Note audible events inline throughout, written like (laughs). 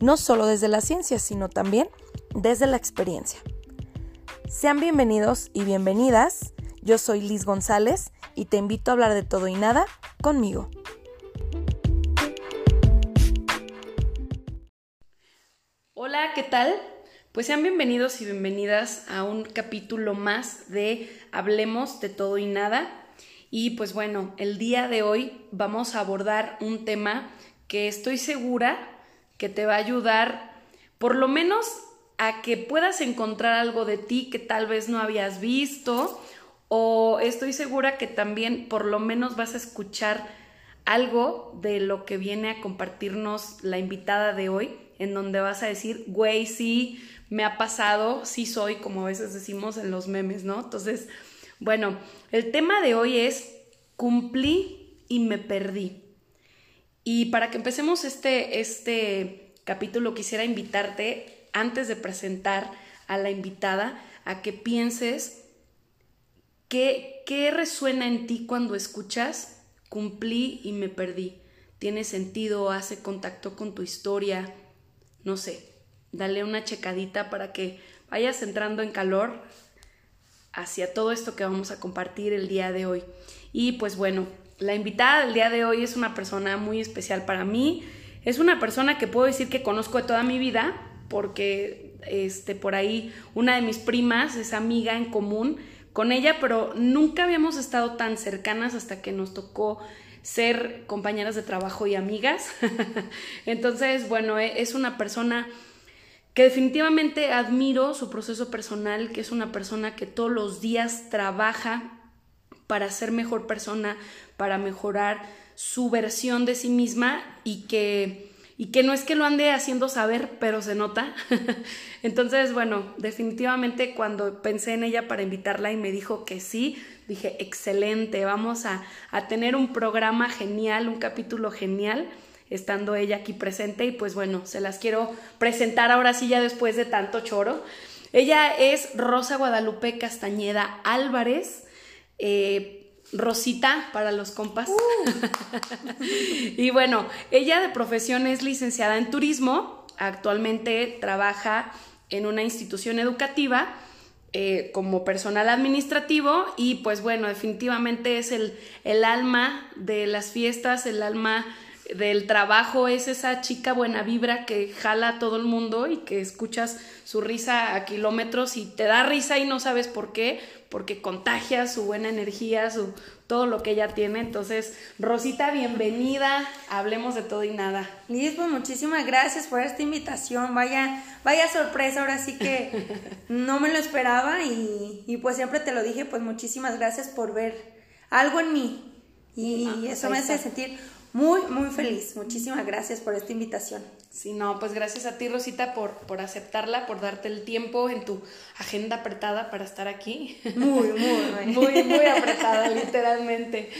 no solo desde la ciencia, sino también desde la experiencia. Sean bienvenidos y bienvenidas. Yo soy Liz González y te invito a hablar de todo y nada conmigo. Hola, ¿qué tal? Pues sean bienvenidos y bienvenidas a un capítulo más de Hablemos de todo y nada. Y pues bueno, el día de hoy vamos a abordar un tema que estoy segura que te va a ayudar por lo menos a que puedas encontrar algo de ti que tal vez no habías visto o estoy segura que también por lo menos vas a escuchar algo de lo que viene a compartirnos la invitada de hoy, en donde vas a decir, güey, sí, me ha pasado, sí soy, como a veces decimos en los memes, ¿no? Entonces, bueno, el tema de hoy es cumplí y me perdí. Y para que empecemos este, este capítulo, quisiera invitarte, antes de presentar a la invitada, a que pienses qué, qué resuena en ti cuando escuchas cumplí y me perdí. ¿Tiene sentido? ¿Hace contacto con tu historia? No sé, dale una checadita para que vayas entrando en calor hacia todo esto que vamos a compartir el día de hoy. Y pues bueno, la invitada del día de hoy es una persona muy especial para mí. Es una persona que puedo decir que conozco de toda mi vida porque este por ahí una de mis primas es amiga en común con ella, pero nunca habíamos estado tan cercanas hasta que nos tocó ser compañeras de trabajo y amigas. (laughs) Entonces, bueno, e, es una persona que definitivamente admiro su proceso personal, que es una persona que todos los días trabaja para ser mejor persona, para mejorar su versión de sí misma y que, y que no es que lo ande haciendo saber, pero se nota. (laughs) Entonces, bueno, definitivamente cuando pensé en ella para invitarla y me dijo que sí, dije, excelente, vamos a, a tener un programa genial, un capítulo genial estando ella aquí presente y pues bueno, se las quiero presentar ahora sí ya después de tanto choro. Ella es Rosa Guadalupe Castañeda Álvarez, eh, Rosita para los compas. Uh. (laughs) y bueno, ella de profesión es licenciada en turismo, actualmente trabaja en una institución educativa. Eh, como personal administrativo y pues bueno, definitivamente es el, el alma de las fiestas, el alma del trabajo es esa chica buena vibra que jala a todo el mundo y que escuchas su risa a kilómetros y te da risa y no sabes por qué, porque contagia su buena energía, su todo lo que ella tiene. Entonces, Rosita, bienvenida. Hablemos de todo y nada. Liz, pues muchísimas gracias por esta invitación. Vaya, vaya sorpresa, ahora sí que (laughs) no me lo esperaba y, y pues siempre te lo dije, pues muchísimas gracias por ver algo en mí. Y ah, eso me hace sentir muy, muy feliz. Muchísimas gracias por esta invitación. Sí, no, pues gracias a ti, Rosita, por, por aceptarla, por darte el tiempo en tu agenda apretada para estar aquí. Muy, muy, (laughs) muy, muy apretada, literalmente.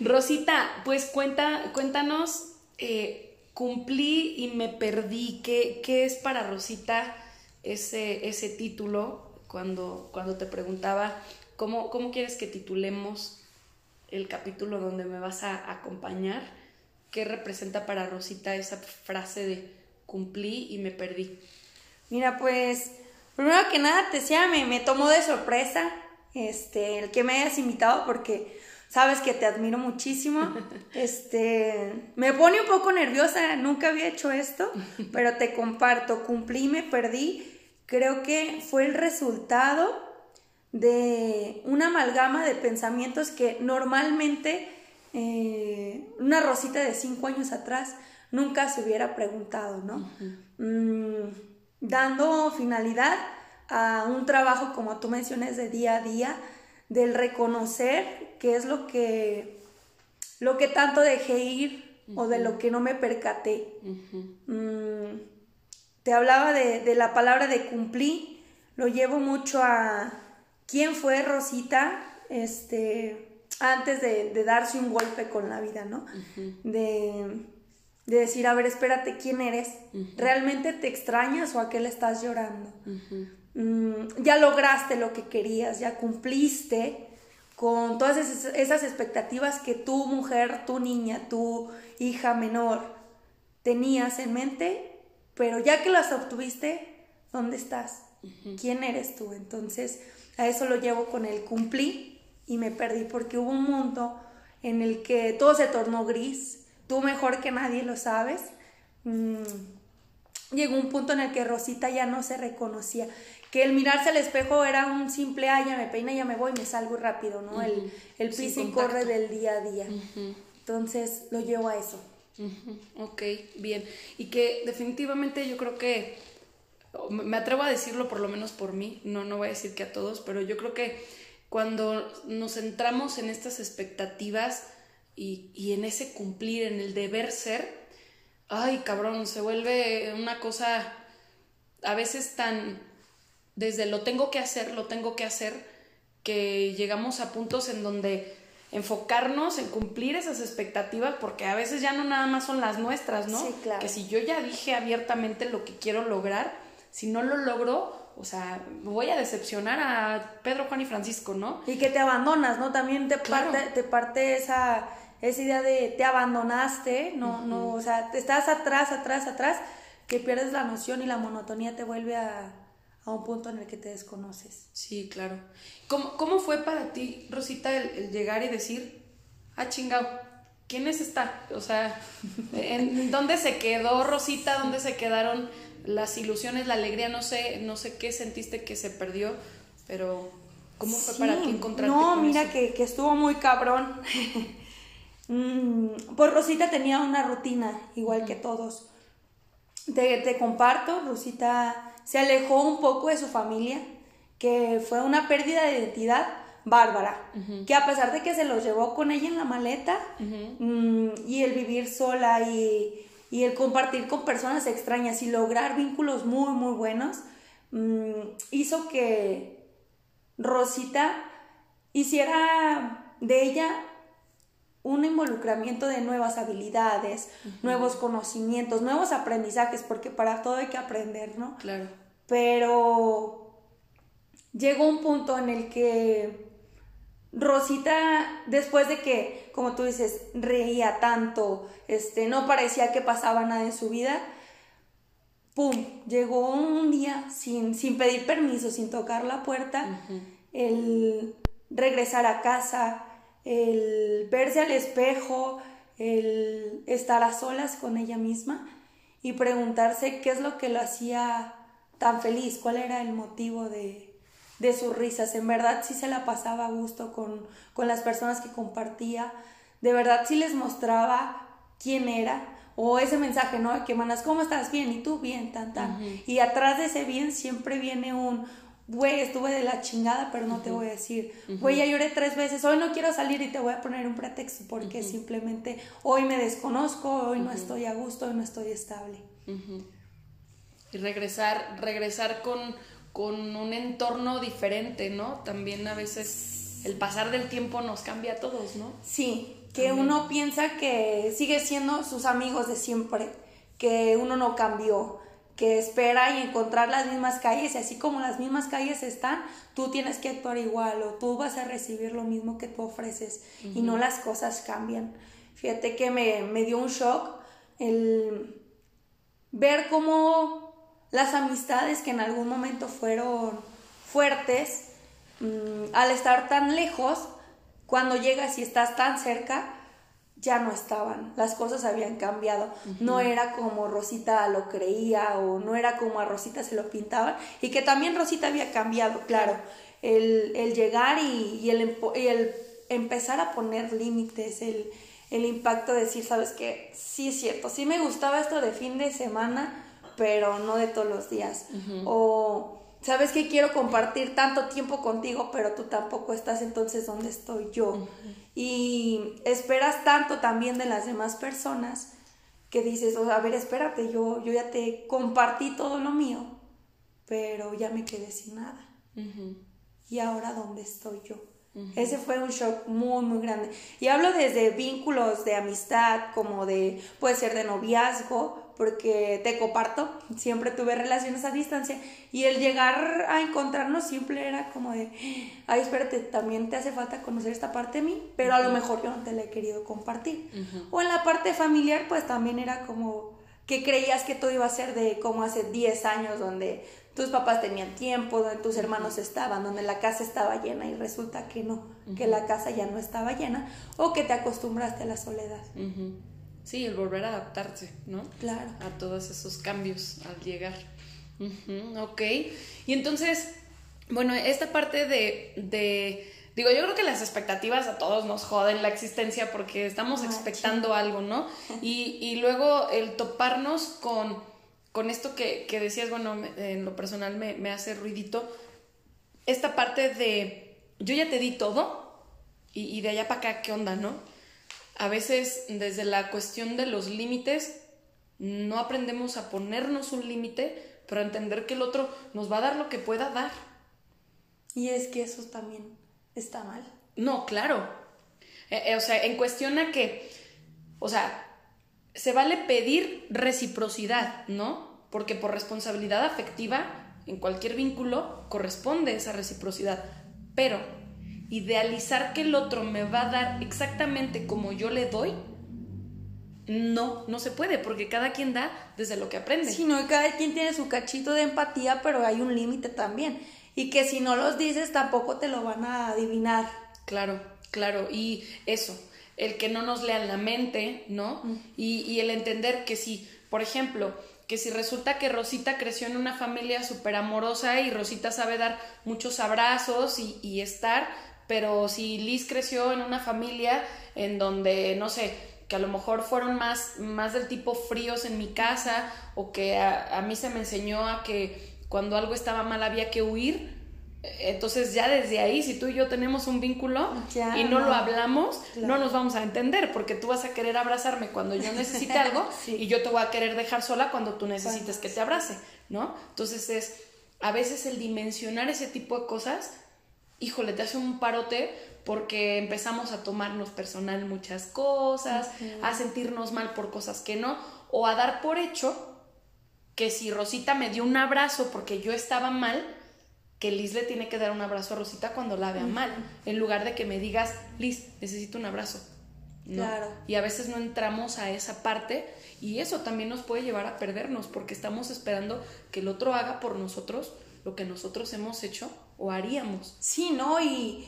Rosita, pues cuenta, cuéntanos, eh, cumplí y me perdí. ¿Qué, ¿Qué, es para Rosita ese, ese título cuando, cuando te preguntaba cómo, cómo quieres que titulemos el capítulo donde me vas a acompañar? ¿Qué representa para Rosita esa frase de cumplí y me perdí? Mira, pues, primero que nada, te decía, me, me tomó de sorpresa este, el que me hayas invitado porque sabes que te admiro muchísimo. (laughs) Este, me pone un poco nerviosa, nunca había hecho esto, pero te comparto, cumplí y me perdí. Creo que fue el resultado de una amalgama de pensamientos que normalmente eh, una Rosita de cinco años atrás nunca se hubiera preguntado, ¿no? Mm, dando finalidad a un trabajo, como tú mencionas, de día a día, del reconocer qué es lo que, lo que tanto dejé ir o de lo que no me percaté. Mm, te hablaba de, la palabra de cumplir, lo llevo mucho a quién fue Rosita este, antes de, darse un golpe con la vida, ¿no? de, decir, a ver, espérate, ¿quién eres? ¿Realmente te extrañas o a qué le estás llorando? Mm, ya lograste lo que querías, ya cumpliste con todas esas expectativas que tu mujer, tu niña, tu hija menor tenías en mente pero ya que las obtuviste, ¿dónde estás? ¿Quién eres tú? Entonces, a eso lo llevo con el cumplí y me perdí porque hubo un mundo en el que todo se tornó gris, tú mejor que nadie lo sabes. Mm, llegó un punto en el que Rosita ya no se reconocía, que el mirarse al espejo era un simple, ah, ya me peina, ya me voy, me salgo rápido, ¿no? El, el pisa y corre del día a día. Entonces lo llevo a eso. Ok, bien. Y que definitivamente yo creo que, me atrevo a decirlo por lo menos por mí, no, no voy a decir que a todos, pero yo creo que cuando nos centramos en estas expectativas y, y en ese cumplir, en el deber ser, ay cabrón, se vuelve una cosa a veces tan desde lo tengo que hacer, lo tengo que hacer, que llegamos a puntos en donde enfocarnos en cumplir esas expectativas, porque a veces ya no nada más son las nuestras, ¿no? Sí, claro. Que si yo ya dije abiertamente lo que quiero lograr, si no lo logro, o sea, voy a decepcionar a Pedro, Juan y Francisco, ¿no? Y que te abandonas, ¿no? También te parte, te parte esa, esa idea de te abandonaste, no, no, o sea, te estás atrás, atrás, atrás, que pierdes la noción y la monotonía te vuelve a, a un punto en el que te desconoces. Sí, claro. ¿Cómo, cómo fue para ti, Rosita, el, llegar y decir, ah, chingado, ¿quién es esta? O sea, (laughs) ¿en dónde se quedó Rosita? ¿Dónde se quedaron las ilusiones, la alegría? No sé, no sé qué sentiste que se perdió, pero ¿cómo fue para ti encontrarte No, mira Que, que estuvo muy cabrón. (laughs) Mm, pues Rosita tenía una rutina, igual que todos. Te, te comparto, Rosita se alejó un poco de su familia, que fue una pérdida de identidad bárbara, que a pesar de que se los llevó con ella en la maleta mm, y el vivir sola y, el compartir con personas extrañas y lograr vínculos muy, muy buenos, mm, hizo que Rosita hiciera de ella un involucramiento de nuevas habilidades, nuevos conocimientos, nuevos aprendizajes, porque para todo hay que aprender, ¿no? Claro. Pero llegó un punto en el que Rosita, después de que, como tú dices, reía tanto, este, no parecía que pasaba nada en su vida, ¡pum! Llegó un día sin, sin pedir permiso, sin tocar la puerta, el regresar a casa, el verse al espejo, el estar a solas con ella misma y preguntarse qué es lo que lo hacía tan feliz, cuál era el motivo de, de sus risas. En verdad sí se la pasaba a gusto con, con las personas que compartía, de verdad sí les mostraba quién era, o ese mensaje, ¿no? Que mandas, ¿cómo estás? Bien, y tú bien, tan, tan. Y atrás de ese bien siempre viene un, güey, estuve de la chingada, pero no te voy a decir, güey, ya lloré tres veces, hoy no quiero salir y te voy a poner un pretexto porque simplemente hoy me desconozco, hoy no estoy a gusto, hoy no estoy estable. Y regresar, regresar con, con un entorno diferente, ¿no? También a veces el pasar del tiempo nos cambia a todos, ¿no? Sí, que uno piensa que sigue siendo sus amigos de siempre, que uno no cambió, que espera y encontrar las mismas calles y así como las mismas calles están, tú tienes que actuar igual o tú vas a recibir lo mismo que tú ofreces y no las cosas cambian. Fíjate que me, me dio un shock el ver cómo las amistades que en algún momento fueron fuertes, mm, al estar tan lejos, cuando llegas y estás tan cerca, ya no estaban, las cosas habían cambiado, no era como Rosita lo creía o no era como a Rosita se lo pintaban y que también Rosita había cambiado, claro, el, llegar y, el, el, empezar a poner límites, el, el impacto de decir, sabes que sí es cierto, sí me gustaba esto de fin de semana, pero no de todos los días, o sabes que quiero compartir tanto tiempo contigo, pero tú tampoco estás, entonces ¿dónde estoy yo? Y esperas tanto también de las demás personas que dices, o sea, a ver, espérate, yo, yo ya te compartí todo lo mío, pero ya me quedé sin nada. ¿Y ahora dónde estoy yo? Ese fue un shock muy, muy grande. Y hablo desde vínculos de amistad, como de, puede ser de noviazgo, porque te comparto, siempre tuve relaciones a distancia y el llegar a encontrarnos siempre era como de, ay, espérate, también te hace falta conocer esta parte de mí, pero a lo mejor yo no te la he querido compartir. O en la parte familiar, pues también era como que creías que todo iba a ser de como hace 10 años, donde tus papás tenían tiempo, donde tus hermanos estaban, donde la casa estaba llena y resulta que no, que la casa ya no estaba llena o que te acostumbraste a la soledad. Sí, el volver a adaptarse, ¿no? Claro. A todos esos cambios al llegar. ok. Y entonces, bueno, esta parte de, de, digo, yo creo que las expectativas a todos nos joden la existencia porque estamos expectando algo, ¿no? (laughs) Y, y, luego el toparnos con, con esto que, que, decías, bueno, en lo personal me, me hace ruidito, esta parte de, yo ya te di todo y, y de allá para acá, ¿qué onda, no? A veces desde la cuestión de los límites no aprendemos a ponernos un límite, pero a entender que el otro nos va a dar lo que pueda dar. Y es que eso también está mal. No, claro. Eh, eh, o sea, en cuestión a que, o sea, se vale pedir reciprocidad, ¿no? Porque por responsabilidad afectiva, en cualquier vínculo, corresponde esa reciprocidad. Pero idealizar que el otro me va a dar exactamente como yo le doy, no, no se puede, porque cada quien da desde lo que aprende. Sí, no, y cada quien tiene su cachito de empatía, pero hay un límite también. Y que si no los dices, tampoco te lo van a adivinar. Claro, claro, y eso, el que no nos lean la mente, ¿no? y, y el entender que si, por ejemplo, que si resulta que Rosita creció en una familia súper amorosa y Rosita sabe dar muchos abrazos y, y estar, pero si Liz creció en una familia en donde, no sé, que a lo mejor fueron más, más del tipo fríos en mi casa o que a, mí se me enseñó a que cuando algo estaba mal había que huir, entonces ya desde ahí, si tú y yo tenemos un vínculo y no, lo hablamos, no nos vamos a entender, porque tú vas a querer abrazarme cuando yo necesite (laughs) algo y yo te voy a querer dejar sola cuando tú necesites que te abrace, ¿no? Entonces es a veces el dimensionar ese tipo de cosas híjole, te hace un parote porque empezamos a tomarnos personal muchas cosas, a sentirnos mal por cosas que no, o a dar por hecho que si Rosita me dio un abrazo porque yo estaba mal, que Liz le tiene que dar un abrazo a Rosita cuando la vea mal, en lugar de que me digas, Liz, necesito un abrazo. Claro. Y a veces no entramos a esa parte y eso también nos puede llevar a perdernos porque estamos esperando que el otro haga por nosotros lo que nosotros hemos hecho o haríamos. Sí, ¿no? Y,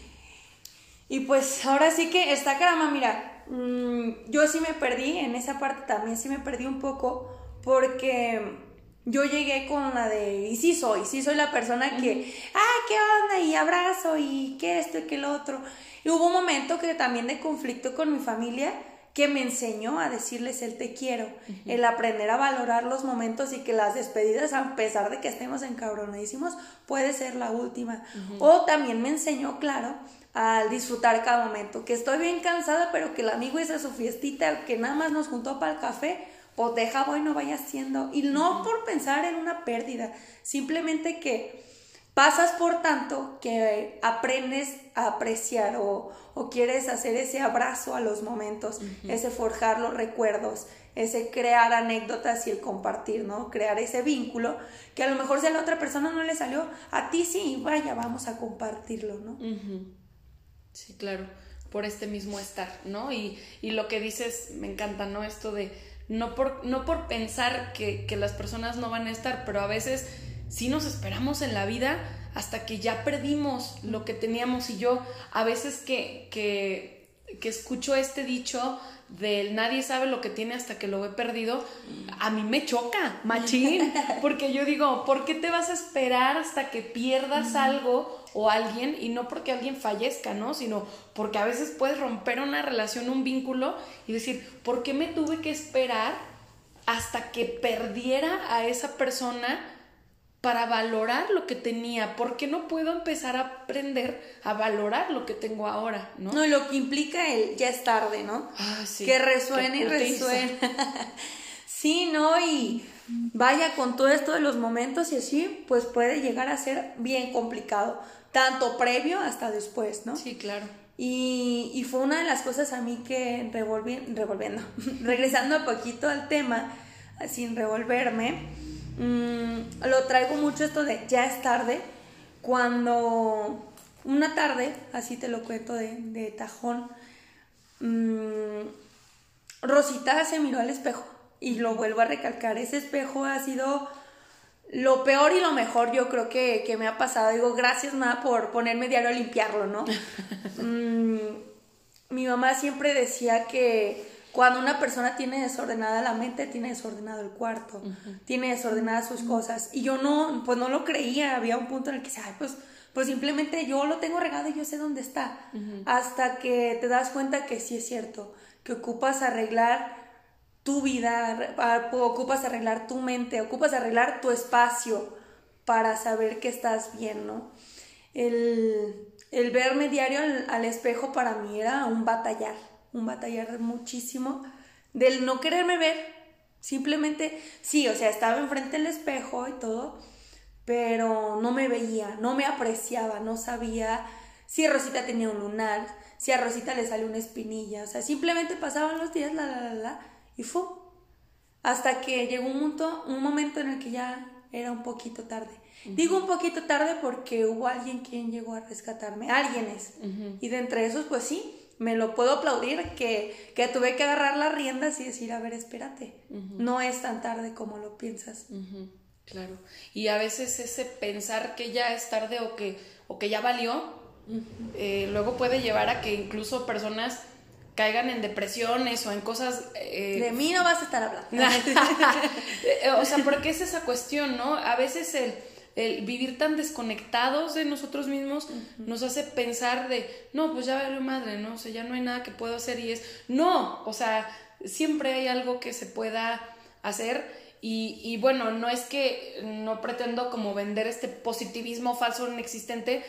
y pues ahora sí que está caramba, mira, mm, yo sí me perdí, en esa parte también sí me perdí un poco porque yo llegué con la de, y sí soy, sí soy la persona que, ah, ¿qué onda? Y abrazo y qué esto y qué lo otro. Y hubo un momento que también de conflicto con mi familia que me enseñó a decirles el te quiero, el aprender a valorar los momentos y que las despedidas, a pesar de que estemos encabronadísimos, puede ser la última. O también me enseñó, claro, al disfrutar cada momento, que estoy bien cansada, pero que el amigo hizo su fiestita, que nada más nos juntó para el café, pues deja voy, no vaya haciendo. Y no por pensar en una pérdida, simplemente que pasas por tanto que aprendes a apreciar o, quieres hacer ese abrazo a los momentos, ese forjar los recuerdos, ese crear anécdotas y el compartir, ¿no? Crear ese vínculo que a lo mejor si a la otra persona no le salió, a ti sí, vaya, vamos a compartirlo, ¿no? Sí, claro, por este mismo estar, ¿no? Y, y, lo que dices, me encanta, ¿no? Esto de no por, no por pensar que, que las personas no van a estar, pero a veces si nos esperamos en la vida hasta que ya perdimos lo que teníamos y yo a veces que, que, que escucho este dicho del nadie sabe lo que tiene hasta que lo he perdido, a mí me choca, machín, (laughs) porque yo digo, ¿por qué te vas a esperar hasta que pierdas algo o alguien? Y no porque alguien fallezca, ¿no? Sino porque a veces puedes romper una relación, un vínculo y decir, ¿por qué me tuve que esperar hasta que perdiera a esa persona? Para valorar lo que tenía, porque no puedo empezar a aprender a valorar lo que tengo ahora, ¿no? No, lo que implica el ya es tarde, ¿no? Ah, sí. Que resuene y resuene. (laughs) Sí, ¿no? Y vaya con todo esto de los momentos y así, pues puede llegar a ser bien complicado, tanto previo hasta después, ¿no? Sí, claro. Y, y fue una de las cosas a mí que revolvi, revolviendo, (laughs) regresando un poquito al tema, sin revolverme, mmm, lo traigo mucho esto de ya es tarde, cuando una tarde, así te lo cuento de, de tajón, mmm, Rosita se miró al espejo y lo vuelvo a recalcar, ese espejo ha sido lo peor y lo mejor yo creo que, que me ha pasado. Digo, gracias, ma, por ponerme diario a limpiarlo, ¿no? (laughs) mm, mi mamá siempre decía que cuando una persona tiene desordenada la mente, tiene desordenado el cuarto, tiene desordenadas sus cosas. Y yo no, pues no lo creía. Había un punto en el que decía, ay, pues, pues simplemente yo lo tengo regado y yo sé dónde está. Hasta que te das cuenta que sí es cierto, que ocupas arreglar tu vida, ocupas arreglar tu mente, ocupas arreglar tu espacio para saber que estás bien, ¿no? El, el verme diario al, espejo para mí era un batallar, un batallar muchísimo del no quererme ver, simplemente, sí, o sea, estaba enfrente del espejo y todo, pero no me veía, no me apreciaba, no sabía si Rosita tenía un lunar, si a Rosita le salió una espinilla, o sea, simplemente pasaban los días, la, la, la, la, y fue. Hasta que llegó un momento, un momento en el que ya era un poquito tarde. Digo un poquito tarde porque hubo alguien quien llegó a rescatarme, alguienes. Y de entre esos, pues sí, me lo puedo aplaudir que, que tuve que agarrar las riendas y decir, a ver, espérate, no es tan tarde como lo piensas. Claro. Y a veces ese pensar que ya es tarde o que, o que ya valió, eh, luego puede llevar a que incluso personas caigan en depresiones o en cosas... Eh, de mí no vas a estar hablando. (laughs) Eh, o sea, porque es esa cuestión, ¿no? A veces el, vivir tan desconectados de nosotros mismos nos hace pensar de, no, pues ya valió madre, ¿no? O sea, ya no hay nada que puedo hacer y es, no, o sea, siempre hay algo que se pueda hacer. Y, y bueno, no es que no pretendo como vender este positivismo falso inexistente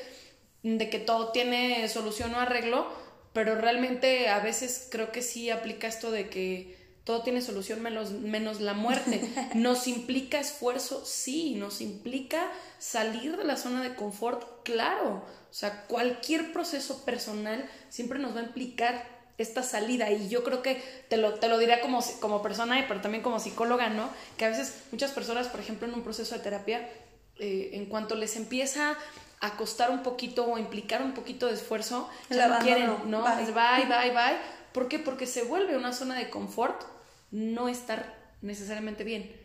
de que todo tiene solución o arreglo, pero realmente a veces creo que sí aplica esto de que todo tiene solución menos, menos la muerte. (laughs) Nos implica esfuerzo, sí, nos implica salir de la zona de confort, claro. O sea, cualquier proceso personal siempre nos va a implicar esta salida y yo creo que te lo, te lo diría como, como persona, pero también como psicóloga, ¿no? Que a veces muchas personas, por ejemplo, en un proceso de terapia, eh, en cuanto les empieza a costar un poquito o implicar un poquito de esfuerzo, ya no quieren, ¿no? Bye. bye, bye, bye. ¿Por qué? Porque se vuelve una zona de confort no estar necesariamente bien.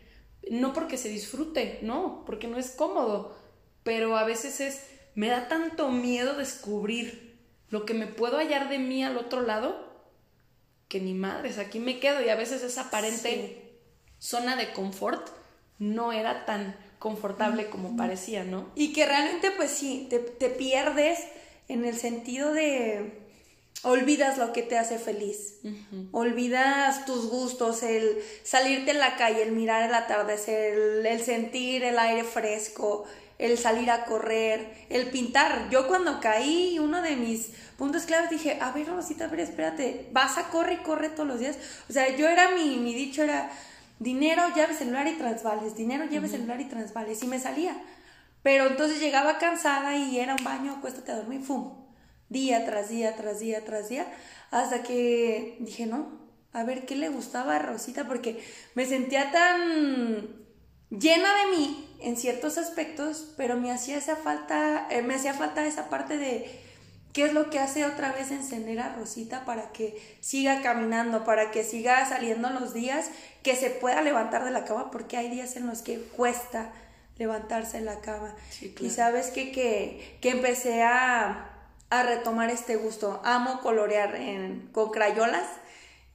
No porque se disfrute, no, porque no es cómodo, pero a veces es, me da tanto miedo descubrir lo que me puedo hallar de mí al otro lado, que ni madres, aquí me quedo y a veces esa aparente zona de confort no era tan confortable como parecía, ¿no? Y que realmente pues sí, te, pierdes en el sentido de olvidas lo que te hace feliz, olvidas tus gustos, el salirte en la calle, el mirar el atardecer, el, sentir el aire fresco, el salir a correr, el pintar. Yo cuando caí, uno de mis puntos claves dije, a ver Rosita, a ver, espérate, vas a correr y corre todos los días. O sea, yo era mi, mi dicho era, dinero, llave, celular y transvales, dinero, llave, celular y transvales, y me salía. Pero entonces llegaba cansada y era un baño, acuéstate a dormir, ¡fum! Día tras día, tras día, tras día, hasta que dije, no, a ver qué le gustaba a Rosita, porque me sentía tan llena de mí en ciertos aspectos, pero me hacía esa falta, eh, me hacía falta esa parte de ¿Qué es lo que hace otra vez encender a Rosita para que siga caminando, para que siga saliendo los días, que se pueda levantar de la cama? Porque hay días en los que cuesta levantarse de la cama. Y sabes que, que, que empecé a, a, retomar este gusto. Amo colorear en, con crayolas.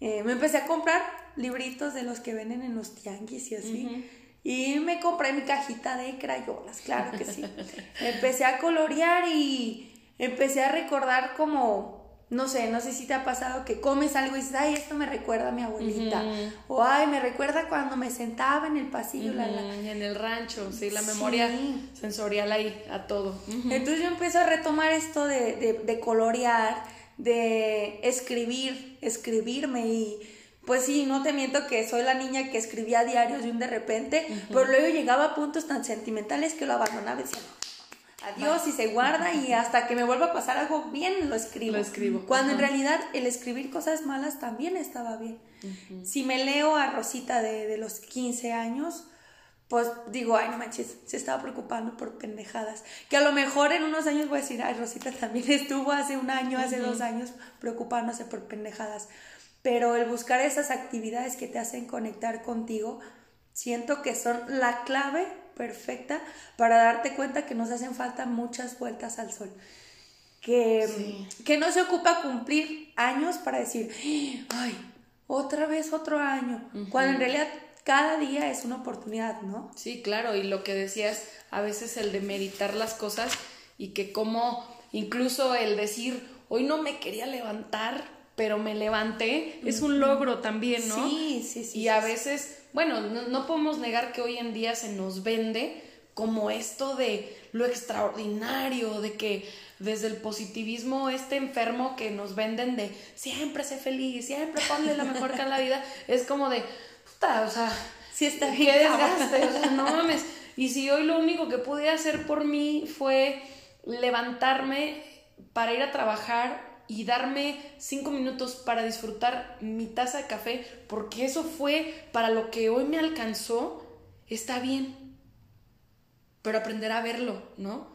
Eh, me empecé a comprar libritos de los que venden en los tianguis y así. Y me compré mi cajita de crayolas, claro que sí. (laughs) empecé a colorear y empecé a recordar como, no sé, no sé si te ha pasado que comes algo y dices, ay, esto me recuerda a mi abuelita. O, ay, me recuerda cuando me sentaba en el pasillo. la, En el rancho, sí, la memoria sensorial ahí, a todo. Entonces yo empecé a retomar esto de, de, de colorear, de escribir, escribirme y pues sí, no te miento que soy la niña que escribía diarios de un de repente, pero luego llegaba a puntos tan sentimentales que lo abandonaba y decía, adiós y se guarda y hasta que me vuelva a pasar algo bien lo escribo. Lo escribo. Cuando en realidad el escribir cosas malas también estaba bien. Si me leo a Rosita de, de los 15 años, pues digo, ay, no manches, se estaba preocupando por pendejadas. Que a lo mejor en unos años voy a decir, ay, Rosita también (laughs) estuvo hace un año, hace dos años preocupándose por pendejadas. Pero el buscar esas actividades que te hacen conectar contigo, siento que son la clave perfecta para darte cuenta que nos hacen falta muchas vueltas al sol. Que, que no se ocupa cumplir años para decir, ay, otra vez otro año. Cuando en realidad cada día es una oportunidad, ¿no? Sí, claro, y lo que decías, a veces el de meditar las cosas y que como incluso el decir, hoy no me quería levantar, pero me levanté, es un logro también, ¿no? Sí, sí, sí. Y a veces, bueno, no, podemos negar que hoy en día se nos vende como esto de lo extraordinario, de que desde el positivismo, este enfermo que nos venden de siempre sé feliz, siempre ponle la mejor cara a la vida, (laughs) es como de, o sea, sí está bien. Qué desgaste, o sea, no (laughs) mames. Y si hoy lo único que pude hacer por mí fue levantarme para ir a trabajar y darme cinco minutos para disfrutar mi taza de café, porque eso fue para lo que hoy me alcanzó, está bien. Pero aprender a verlo, ¿no?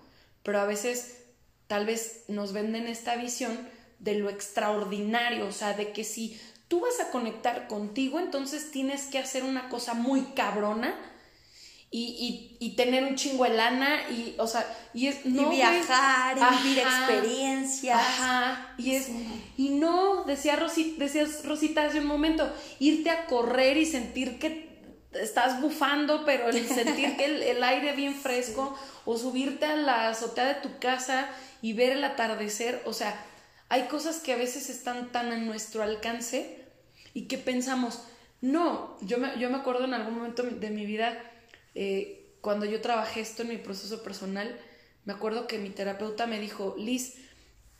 Pero a veces tal vez nos venden esta visión de lo extraordinario, o sea, de que si tú vas a conectar contigo, entonces tienes que hacer una cosa muy cabrona y, tener un chingo de lana y, o sea, y es no viajar, y vivir experiencias. Ajá, y es y no, decía Rosita, decías Rosita hace un momento, irte a correr y sentir que estás bufando, pero el (laughs) sentir que el, el aire bien fresco o subirte a la azotea de tu casa y ver el atardecer, o sea, hay cosas que a veces están tan a nuestro alcance y que pensamos, no, yo me, yo me acuerdo en algún momento de mi vida, eh, cuando yo trabajé esto en mi proceso personal, me acuerdo que mi terapeuta me dijo, Liz,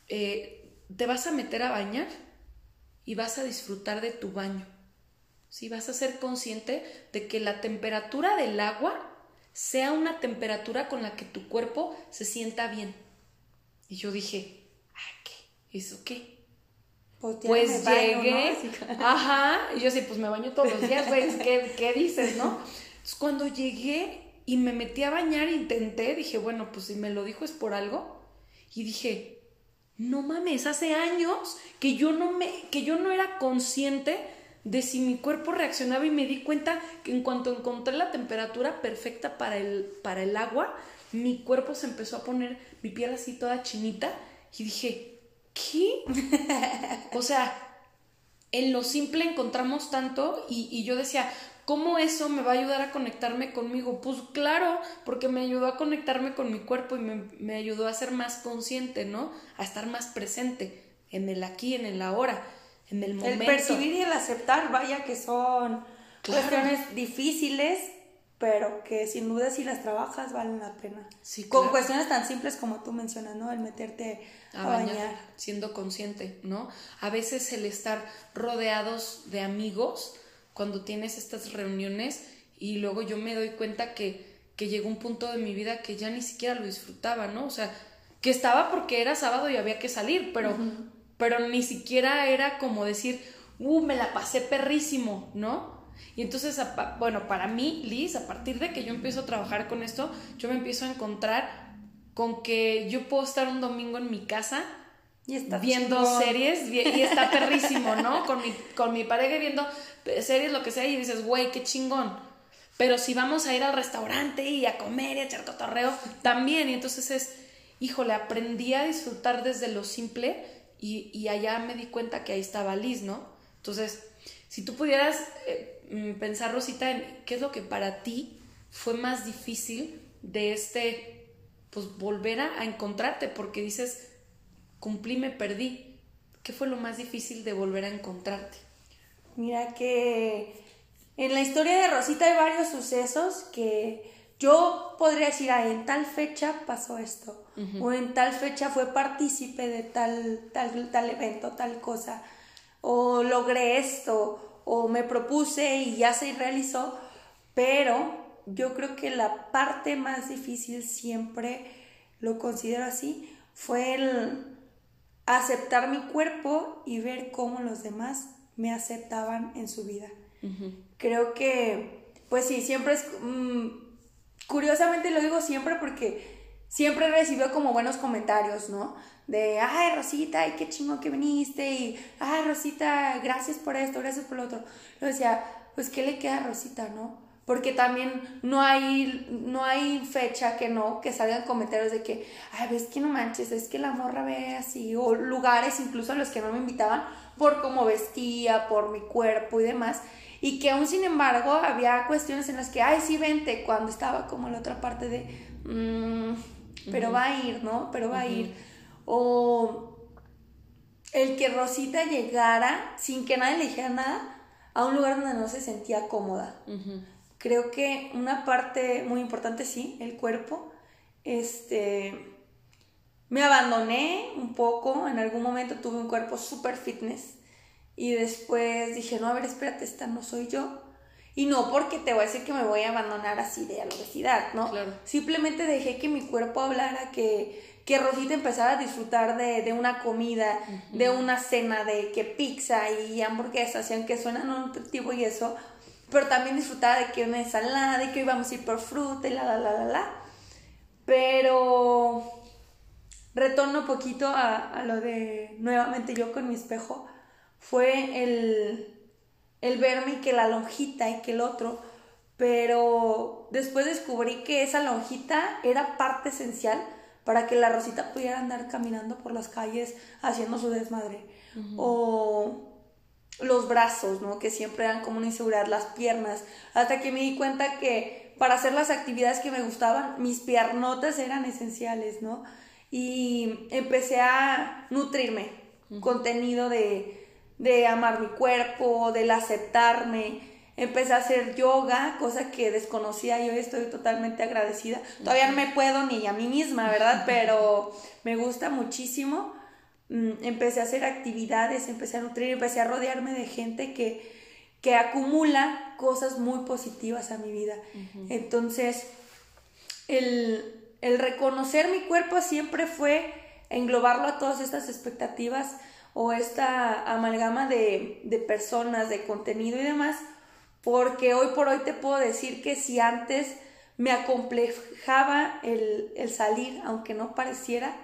eh, te vas a meter a bañar y vas a disfrutar de tu baño. ¿Sí? Vas a ser consciente de que la temperatura del agua sea una temperatura con la que tu cuerpo se sienta bien. Y yo dije, ¿ah, qué? ¿Eso qué? Pues, pues llegué, ajá, y yo sí, pues me baño todos los días, güey, ¿qué, ¿qué, dices, no? (laughs) Entonces cuando llegué y me metí a bañar, intenté, dije, bueno, pues si me lo dijo es por algo, y dije, no mames, hace años que yo no me, que yo no era consciente de si mi cuerpo reaccionaba y me di cuenta que en cuanto encontré la temperatura perfecta para el, para el agua, mi cuerpo se empezó a poner, mi piel así toda chinita, y dije, ¿qué? (laughs) o sea, en lo simple encontramos tanto y, yo decía, ¿cómo eso me va a ayudar a conectarme conmigo? Pues claro, porque me ayudó a conectarme con mi cuerpo y me, ayudó a ser más consciente, ¿no? A estar más presente en el aquí, en el ahora, en el momento. El percibir y el aceptar, vaya que son cuestiones difíciles, pero que sin duda si las trabajas valen la pena. Sí, Con cuestiones tan simples como tú mencionas, ¿no? El meterte a, bañar, siendo consciente, ¿no? A veces el estar rodeados de amigos cuando tienes estas reuniones y luego yo me doy cuenta que, que llegó un punto de mi vida que ya ni siquiera lo disfrutaba, ¿no? O sea, que estaba porque era sábado y había que salir, pero, pero ni siquiera era como decir, uh, me la pasé perrísimo, ¿no? Y entonces, bueno, para mí, Liz, a partir de que yo empiezo a trabajar con esto, yo me empiezo a encontrar con que yo puedo estar un domingo en mi casa y está viendo series y está perrísimo, ¿no? (laughs) Con mi, con mi pareja viendo series, lo que sea, y dices, güey, qué chingón. Pero si vamos a ir al restaurante y a comer y a echar cotorreo, también. Y entonces es, híjole, aprendí a disfrutar desde lo simple y, y allá me di cuenta que ahí estaba Liz, ¿no? Entonces, si tú pudieras eh, mm, pensar, Rosita, en qué es lo que para ti fue más difícil de este pues volver a, encontrarte, porque dices, cumplí, me perdí. ¿Qué fue lo más difícil de volver a encontrarte? Mira que en la historia de Rosita hay varios sucesos que yo podría decir, ah, en tal fecha pasó esto, o en tal fecha fue partícipe de tal, tal, tal evento, tal cosa, o logré esto, o me propuse y ya se realizó, pero yo creo que la parte más difícil siempre, lo considero así, fue el aceptar mi cuerpo y ver cómo los demás me aceptaban en su vida. Creo que, pues sí, siempre es, mm, curiosamente lo digo siempre porque siempre recibió como buenos comentarios, ¿no? De, ay, Rosita, ay, qué chingo que viniste, y, ay, Rosita, gracias por esto, gracias por lo otro. Yo decía, pues, ¿qué le queda a Rosita, no? Porque también no hay, no hay fecha que no, que salgan comentarios de que, ay, ves que no manches, es que la morra ve así, o lugares incluso a los que no me invitaban por cómo vestía, por mi cuerpo y demás. Y que aún sin embargo había cuestiones en las que, ay, sí, vente, cuando estaba como en la otra parte de, mmm, pero va a ir, ¿no? Pero va a ir. O el que Rosita llegara sin que nadie le dijera nada a un lugar donde no se sentía cómoda. Creo que una parte muy importante, sí, el cuerpo. Este. Me abandoné un poco, en algún momento tuve un cuerpo súper fitness y después dije, no, a ver, espérate, esta no soy yo. Y no porque te voy a decir que me voy a abandonar así de la obesidad, ¿no? Claro. Simplemente dejé que mi cuerpo hablara, que, que Rosita empezara a disfrutar de, una comida, de una cena, de que pizza y hamburguesas, y aunque suenan nutritivo y eso, pero también disfrutaba de que una ensalada, de que íbamos a ir por fruta y la, la, la, la, la. Pero retorno un poquito a, a lo de nuevamente yo con mi espejo, fue el el verme y que la lonjita y que el otro, pero después descubrí que esa lonjita era parte esencial para que la Rosita pudiera andar caminando por las calles haciendo su desmadre. O los brazos, ¿no? Que siempre eran como una inseguridad, las piernas, hasta que me di cuenta que para hacer las actividades que me gustaban, mis piernotas eran esenciales, ¿no? Y empecé a nutrirme contenido de, de amar mi cuerpo, del aceptarme. Empecé a hacer yoga, cosa que desconocía y hoy estoy totalmente agradecida. Todavía no me puedo ni a mí misma, ¿verdad? (laughs) Pero me gusta muchísimo. Mm, empecé a hacer actividades, empecé a nutrir, empecé a rodearme de gente que, que acumula cosas muy positivas a mi vida. Entonces, el, el reconocer mi cuerpo siempre fue englobarlo a todas estas expectativas o esta amalgama de, personas, de contenido y demás, porque hoy por hoy te puedo decir que si antes me acomplejaba el, salir, aunque no pareciera,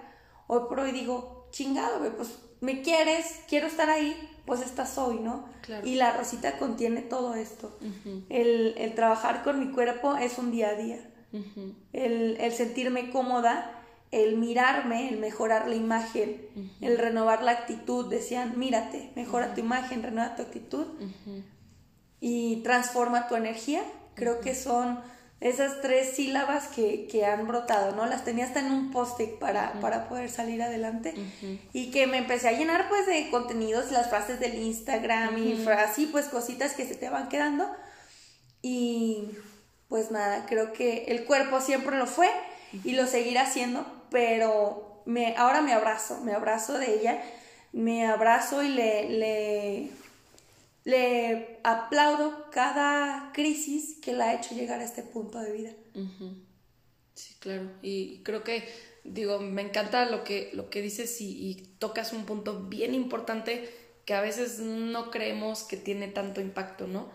hoy por hoy digo, chingado, pues me quieres, quiero estar ahí, pues estás hoy, ¿no? Y la rosita contiene todo esto. el, trabajar con mi cuerpo es un día a día. El, el sentirme cómoda el mirarme, el mejorar la imagen, el renovar la actitud. Decían, mírate, mejora tu imagen, renueva tu actitud y transforma tu energía. Creo que son esas tres sílabas que, han brotado, ¿no? Las tenía hasta en un post-it para, para poder salir adelante. Y que me empecé a llenar pues de contenidos, las frases del Instagram y así pues cositas que se te van quedando. Y pues nada, creo que el cuerpo siempre lo fue y lo seguirá haciendo, pero me, ahora me abrazo, me abrazo de ella, me abrazo y le, le, le aplaudo cada crisis que la ha hecho llegar a este punto de vida. Sí, claro. Y creo que, digo, me encanta lo que, lo que dices y, y tocas un punto bien importante que a veces no creemos que tiene tanto impacto, ¿no?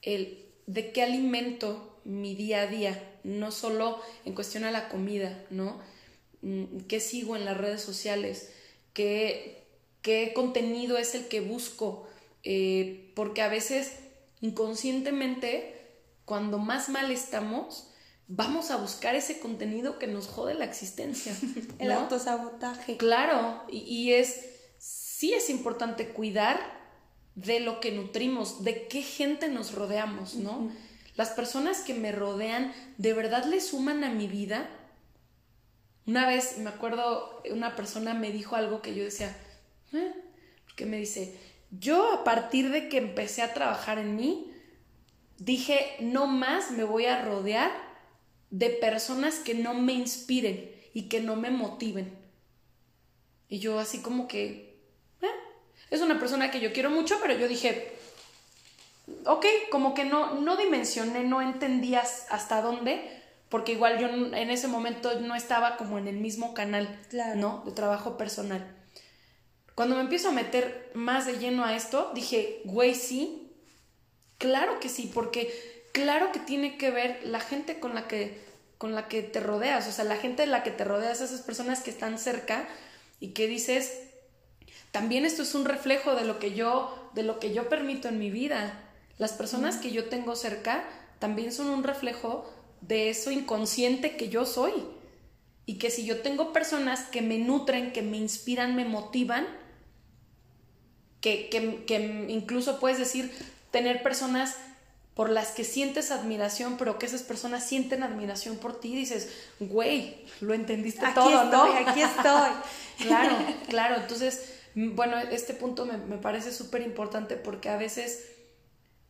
El de qué alimento mi día a día, no solo en cuestión a la comida, ¿no? Mm, qué sigo en las redes sociales, qué, qué contenido es el que busco, eh, porque a veces inconscientemente, cuando más mal estamos, vamos a buscar ese contenido que nos jode la existencia. (laughs) el autosabotaje. Claro, y, es, sí es importante cuidar de lo que nutrimos, de qué gente nos rodeamos, ¿no? Las personas que me rodean de verdad le suman a mi vida una vez me acuerdo, una persona me dijo algo que yo decía, ¿eh? que me dice, yo a partir de que empecé a trabajar en mí, dije, no más me voy a rodear de personas que no me inspiren y que no me motiven. Y yo así como que. Es una persona que yo quiero mucho, pero yo dije, ok, como que no, no dimensioné, no entendías hasta dónde, porque igual yo en ese momento no estaba como en el mismo canal, ¿no? De trabajo personal. Cuando me empiezo a meter más de lleno a esto, dije, güey, sí, claro que sí, porque claro que tiene que ver la gente con la que, con la que te rodeas, o sea, la gente de la que te rodeas, esas personas que están cerca y que dices, también esto es un reflejo de lo que yo, de lo que yo permito en mi vida. Las personas que yo tengo cerca también son un reflejo de eso inconsciente que yo soy. Y que si yo tengo personas que me nutren, que me inspiran, me motivan, que, que, incluso puedes decir tener personas por las que sientes admiración, pero que esas personas sienten admiración por ti, dices, güey, lo entendiste todo, ¿no? Aquí estoy. (laughs) claro, (laughs) claro. Entonces, bueno, este punto me, me parece súper importante porque a veces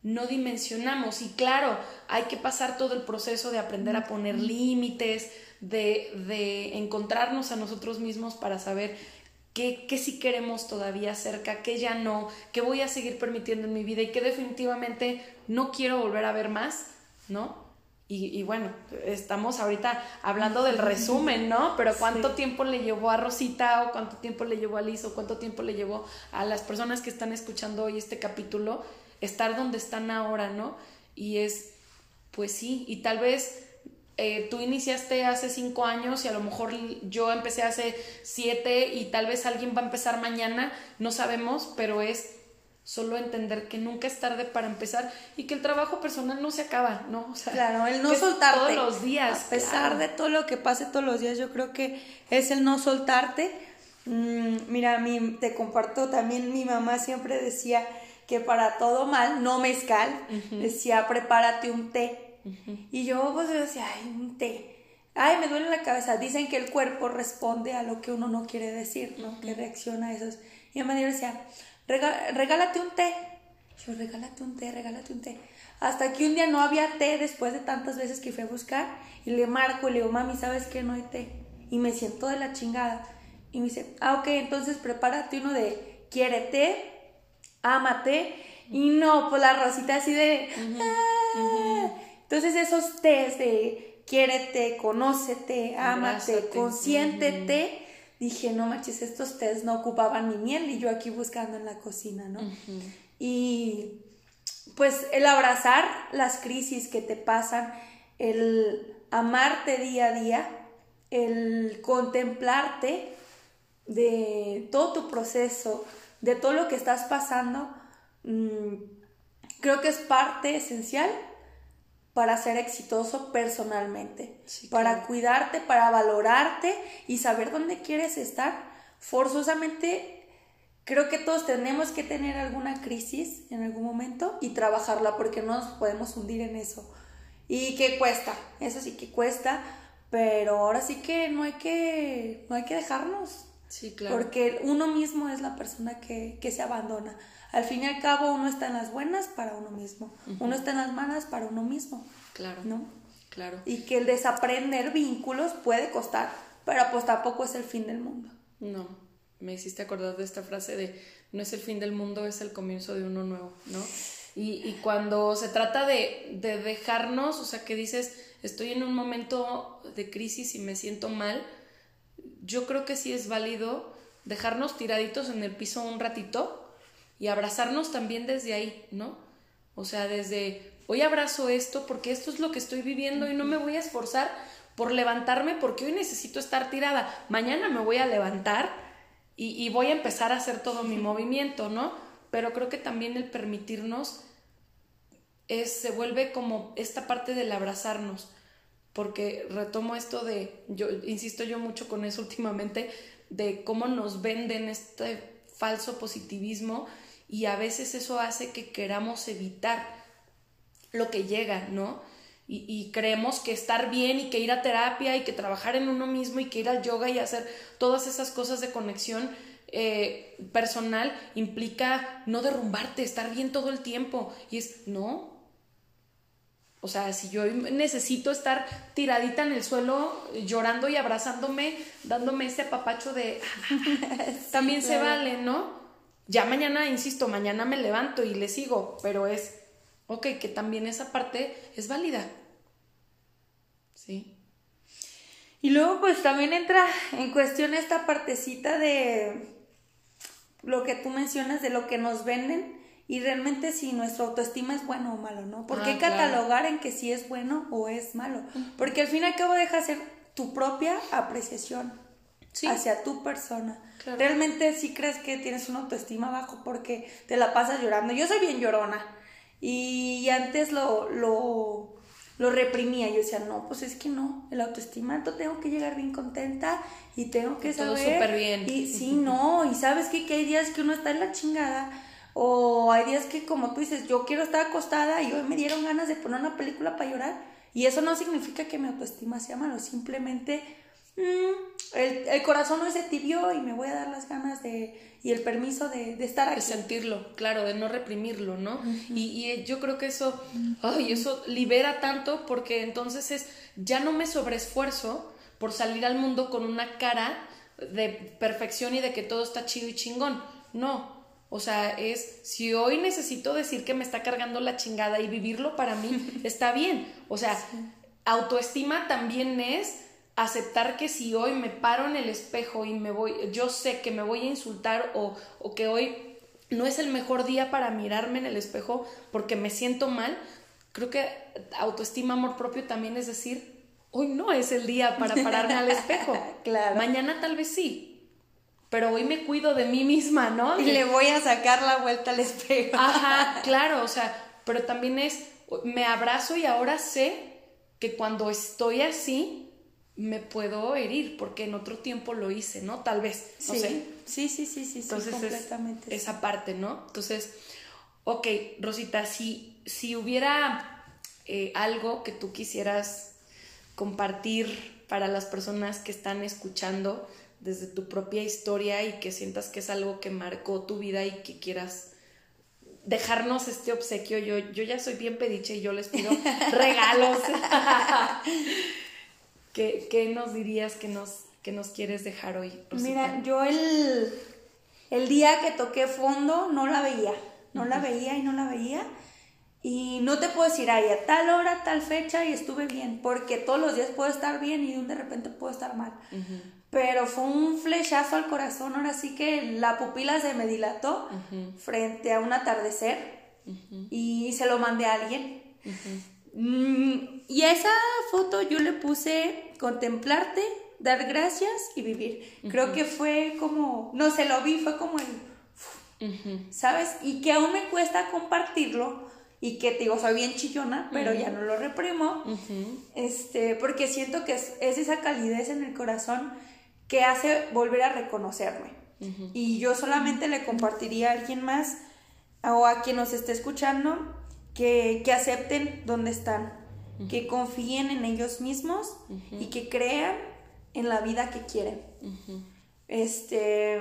no dimensionamos. Y claro, hay que pasar todo el proceso de aprender a poner límites, de, de, encontrarnos a nosotros mismos para saber qué, qué sí queremos todavía cerca, qué ya no, qué voy a seguir permitiendo en mi vida y qué definitivamente no quiero volver a ver más, ¿no? Y, bueno, estamos ahorita hablando del resumen, ¿no? Pero ¿cuánto tiempo le llevó a Rosita o cuánto tiempo le llevó a Liz o cuánto tiempo le llevó a las personas que están escuchando hoy este capítulo? estar donde están ahora, ¿no? Y es, pues sí, y tal vez eh, tú iniciaste hace cinco años y a lo mejor yo empecé hace siete y tal vez alguien va a empezar mañana, no sabemos, pero es solo entender que nunca es tarde para empezar y que el trabajo personal no se acaba, ¿no? O sea, claro, el no soltarte. Todos los días. A pesar de todo lo que pase todos los días, yo creo que es el no soltarte. Mm, mira, mi, te comparto también, mi mamá siempre decía, que para todo mal, no mezcal, decía prepárate un té. Y yo pues decía, ay, un té. Ay, me duele la cabeza. Dicen que el cuerpo responde a lo que uno no quiere decir, ¿no? Que reacciona a eso. Y mi madre decía, regálate un té. Yo, regálate un té, regálate un té. Hasta que un día no había té después de tantas veces que fui a buscar y le marco y le digo, mami, ¿sabes qué? No hay té. Y me siento de la chingada. Y me dice, ah, ok, entonces prepárate uno de quiere té ámate. Y no, pues la rosita así de... Ah". Entonces esos test de quiérete, conócete, ámate, consiéntete. Dije, no manches, estos test no ocupaban mi miel y yo aquí buscando en la cocina, ¿no? Y pues el abrazar las crisis que te pasan, el amarte día a día, el contemplarte de todo tu proceso, de todo lo que estás pasando, mm, creo que es parte esencial para ser exitoso personalmente, para cuidarte, para valorarte y saber dónde quieres estar. Forzosamente, creo que todos tenemos que tener alguna crisis en algún momento y trabajarla porque no nos podemos hundir en eso. Y que cuesta, eso sí que cuesta, pero ahora sí que no hay que, no hay que dejarnos. Sí, claro. Porque uno mismo es la persona que, se abandona. Al fin y al cabo, uno está en las buenas para uno mismo. Uno está en las malas para uno mismo. Claro. ¿No? Claro. Y que el desaprender vínculos puede costar, pero pues tampoco es el fin del mundo. No. Me hiciste acordar de esta frase de no es el fin del mundo, es el comienzo de uno nuevo, ¿no? Y, y cuando se trata de, de dejarnos, o sea, que dices, estoy en un momento de crisis y me siento mal, yo creo que sí es válido dejarnos tiraditos en el piso un ratito y abrazarnos también desde ahí, ¿no? O sea, desde hoy abrazo esto porque esto es lo que estoy viviendo y no me voy a esforzar por levantarme porque hoy necesito estar tirada. Mañana me voy a levantar y, voy a empezar a hacer todo mi movimiento, ¿no? Pero creo que también el permitirnos es, se vuelve como esta parte del abrazarnos porque retomo esto de, yo insisto yo mucho con eso (laughs) últimamente, de cómo nos venden este falso positivismo y a veces eso hace que queramos evitar lo que llega, ¿no? Y, creemos que estar bien y que ir a terapia y que trabajar en uno mismo y que ir al yoga y hacer todas esas cosas de conexión eh, personal implica no derrumbarte, estar bien todo el tiempo. Y es, no, o sea, si yo necesito estar tiradita en el suelo, llorando y abrazándome, dándome ese papacho de... (laughs) también se vale, ¿no? Ya mañana, insisto, mañana me levanto y le sigo, pero es Ok, que también esa parte es válida. Sí. Y luego pues también entra en cuestión esta partecita de lo que tú mencionas de lo que nos venden y realmente si nuestra autoestima es bueno o malo, ¿no? ¿Por qué Ah, claro. catalogar en que si es bueno o es malo? Porque al fin y al cabo deja ser tu propia apreciación Sí. hacia tu persona. Claro. Realmente sí crees que tienes una autoestima bajo porque te la pasas llorando. Yo soy bien llorona y antes lo, lo, lo reprimía. Yo decía, no, pues es que no, el autoestima tengo que llegar bien contenta y tengo que Todo saber. súper bien. Y (laughs) sí, no, y sabes qué? que hay días que uno está en la chingada. O hay días que, como tú dices, yo quiero estar acostada y hoy me dieron ganas de poner una película para llorar. Y eso no significa que mi autoestima sea malo, simplemente mm, el, el corazón no es de tibio y me voy a dar las ganas de y el permiso de, de estar de aquí. sentirlo, claro, de no reprimirlo, ¿no? y, y yo creo que eso, ay, eso libera tanto porque entonces es, ya no me sobreesfuerzo por salir al mundo con una cara de perfección y de que todo está chido y chingón. No. O sea, es, si hoy necesito decir que me está cargando la chingada y vivirlo para mí, (laughs) está bien. O sea, autoestima también es aceptar que si hoy me paro en el espejo y me voy, yo sé que me voy a insultar o, o que hoy no es el mejor día para mirarme en el espejo porque me siento mal, creo que autoestima, amor propio también es decir, hoy no es el día para pararme al espejo. (laughs) Claro. Mañana tal vez sí, pero hoy me cuido de mí misma, ¿no? Y le voy a sacar la vuelta al espejo. Ajá, (laughs) claro, o sea, pero también es, me abrazo y ahora sé que cuando estoy así me puedo herir, porque en otro tiempo lo hice, ¿no? Tal vez, no sí. sé. sí, sí, sí, sí, Entonces es completamente. esa parte, ¿no? Entonces, ok, Rosita, si, si hubiera eh, algo que tú quisieras compartir para las personas que están escuchando desde tu propia historia y que sientas que es algo que marcó tu vida y que quieras dejarnos este obsequio, yo, yo ya soy bien pediche y yo les pido (laughs) regalos. (laughs) ¿Qué, qué nos dirías que nos, que nos quieres dejar hoy, Rosita? Mira, yo el, el día que toqué fondo no la veía, no la veía y no la veía. Y no te puedo decir, ay, a tal hora, tal fecha y estuve bien, porque todos los días puedo estar bien y de repente puedo estar mal. Pero fue un flechazo al corazón, ahora sí que la pupila se me dilató frente a un atardecer y se lo mandé a alguien. Mm, y a esa foto yo le puse contemplarte, dar gracias y vivir. Creo que fue como, no se lo vi, fue como el. ¿sabes? Y que aún me cuesta compartirlo y que te digo, soy bien chillona, pero ya no lo reprimo, este, porque siento que es, es esa calidez en el corazón que hace volver a reconocerme. Y yo solamente le compartiría a alguien más o a quien nos esté escuchando que, que acepten dónde están, que confíen en ellos mismos y que crean en la vida que quieren. Este,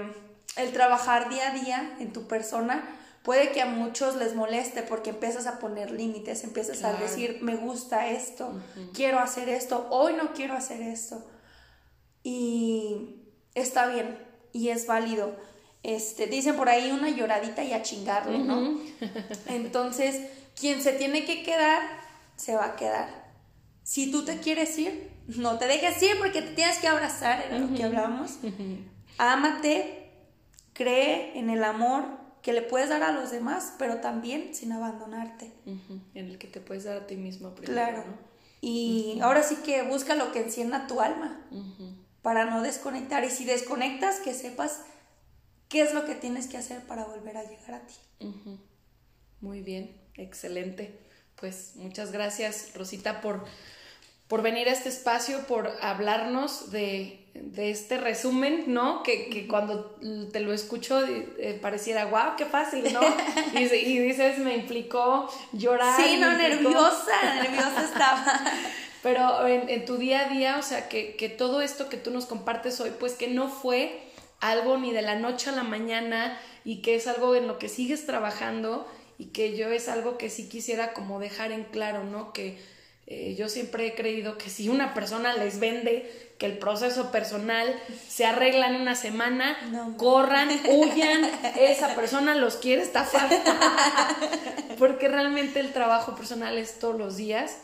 el trabajar día a día en tu persona puede que a muchos les moleste porque empiezas a poner límites, empiezas Claro. a decir, me gusta esto, quiero hacer esto, hoy no quiero hacer esto. Y está bien y es válido. Este, dicen por ahí una lloradita y a chingarle, ¿no? (laughs) Entonces, quien se tiene que quedar, se va a quedar. Si tú te quieres ir, no te dejes ir porque te tienes que abrazar, era lo que hablábamos. (laughs) Ámate, cree en el amor que le puedes dar a los demás, pero también sin abandonarte. En el que te puedes dar a ti mismo primero, Claro. ¿no? Y ahora sí que busca lo que encienda tu alma para no desconectar. Y si desconectas, que sepas qué es lo que tienes que hacer para volver a llegar a ti. Muy bien, excelente. Pues muchas gracias, Rosita, por, por venir a este espacio, por hablarnos de, de este resumen, ¿no? Que, que cuando te lo escucho eh, pareciera, wow, qué fácil, ¿no? (laughs) Y, y dices, me implicó llorar. Sí, no, implicó- nerviosa, (laughs) nerviosa estaba. Pero en, en tu día a día, o sea, que, que todo esto que tú nos compartes hoy, pues que no fue algo ni de la noche a la mañana y que es algo en lo que sigues trabajando y que yo es algo que sí quisiera como dejar en claro, ¿no? Que, Eh, yo siempre he creído que si una persona les vende que el proceso personal se arregla en una semana, corran, (laughs) huyan, esa persona los quiere estafar. (laughs) Porque realmente el trabajo personal es todos los días.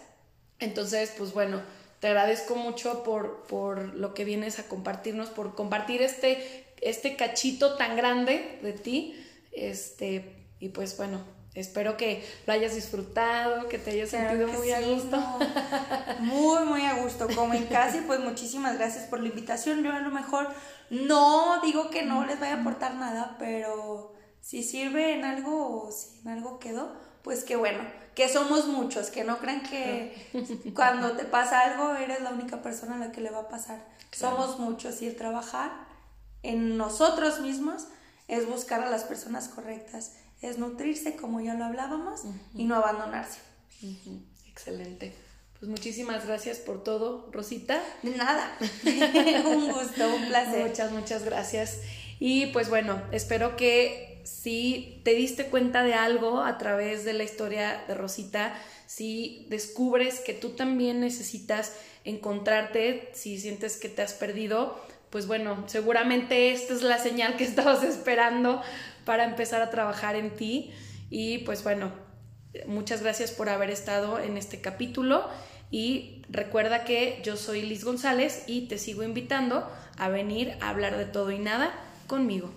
Entonces, pues bueno, te agradezco mucho por, por lo que vienes a compartirnos, por compartir este, este cachito tan grande de ti. Este, y pues bueno, Espero que lo hayas disfrutado, que te hayas sentido muy a gusto. Muy, muy a gusto. Como en casa, pues muchísimas gracias por la invitación. Yo a lo mejor no digo que no les vaya a aportar nada, pero si sirve en algo o si en algo quedó, pues qué bueno. Que somos muchos, que no crean que cuando te pasa algo eres la única persona a la que le va a pasar. Somos muchos y el trabajar en nosotros mismos es buscar a las personas correctas es nutrirse, como ya lo hablábamos, y no abandonarse. Excelente. Pues muchísimas gracias por todo, Rosita. De nada. (laughs) un gusto, un placer. Muchas, muchas gracias. Y pues bueno, espero que si te diste cuenta de algo a través de la historia de Rosita, si descubres que tú también necesitas encontrarte, si sientes que te has perdido, pues bueno, seguramente esta es la señal que estabas (laughs) esperando para empezar a trabajar en ti. Y pues bueno, muchas gracias por haber estado en este capítulo y recuerda que yo soy Liz González y te sigo invitando a venir a hablar de todo y nada conmigo.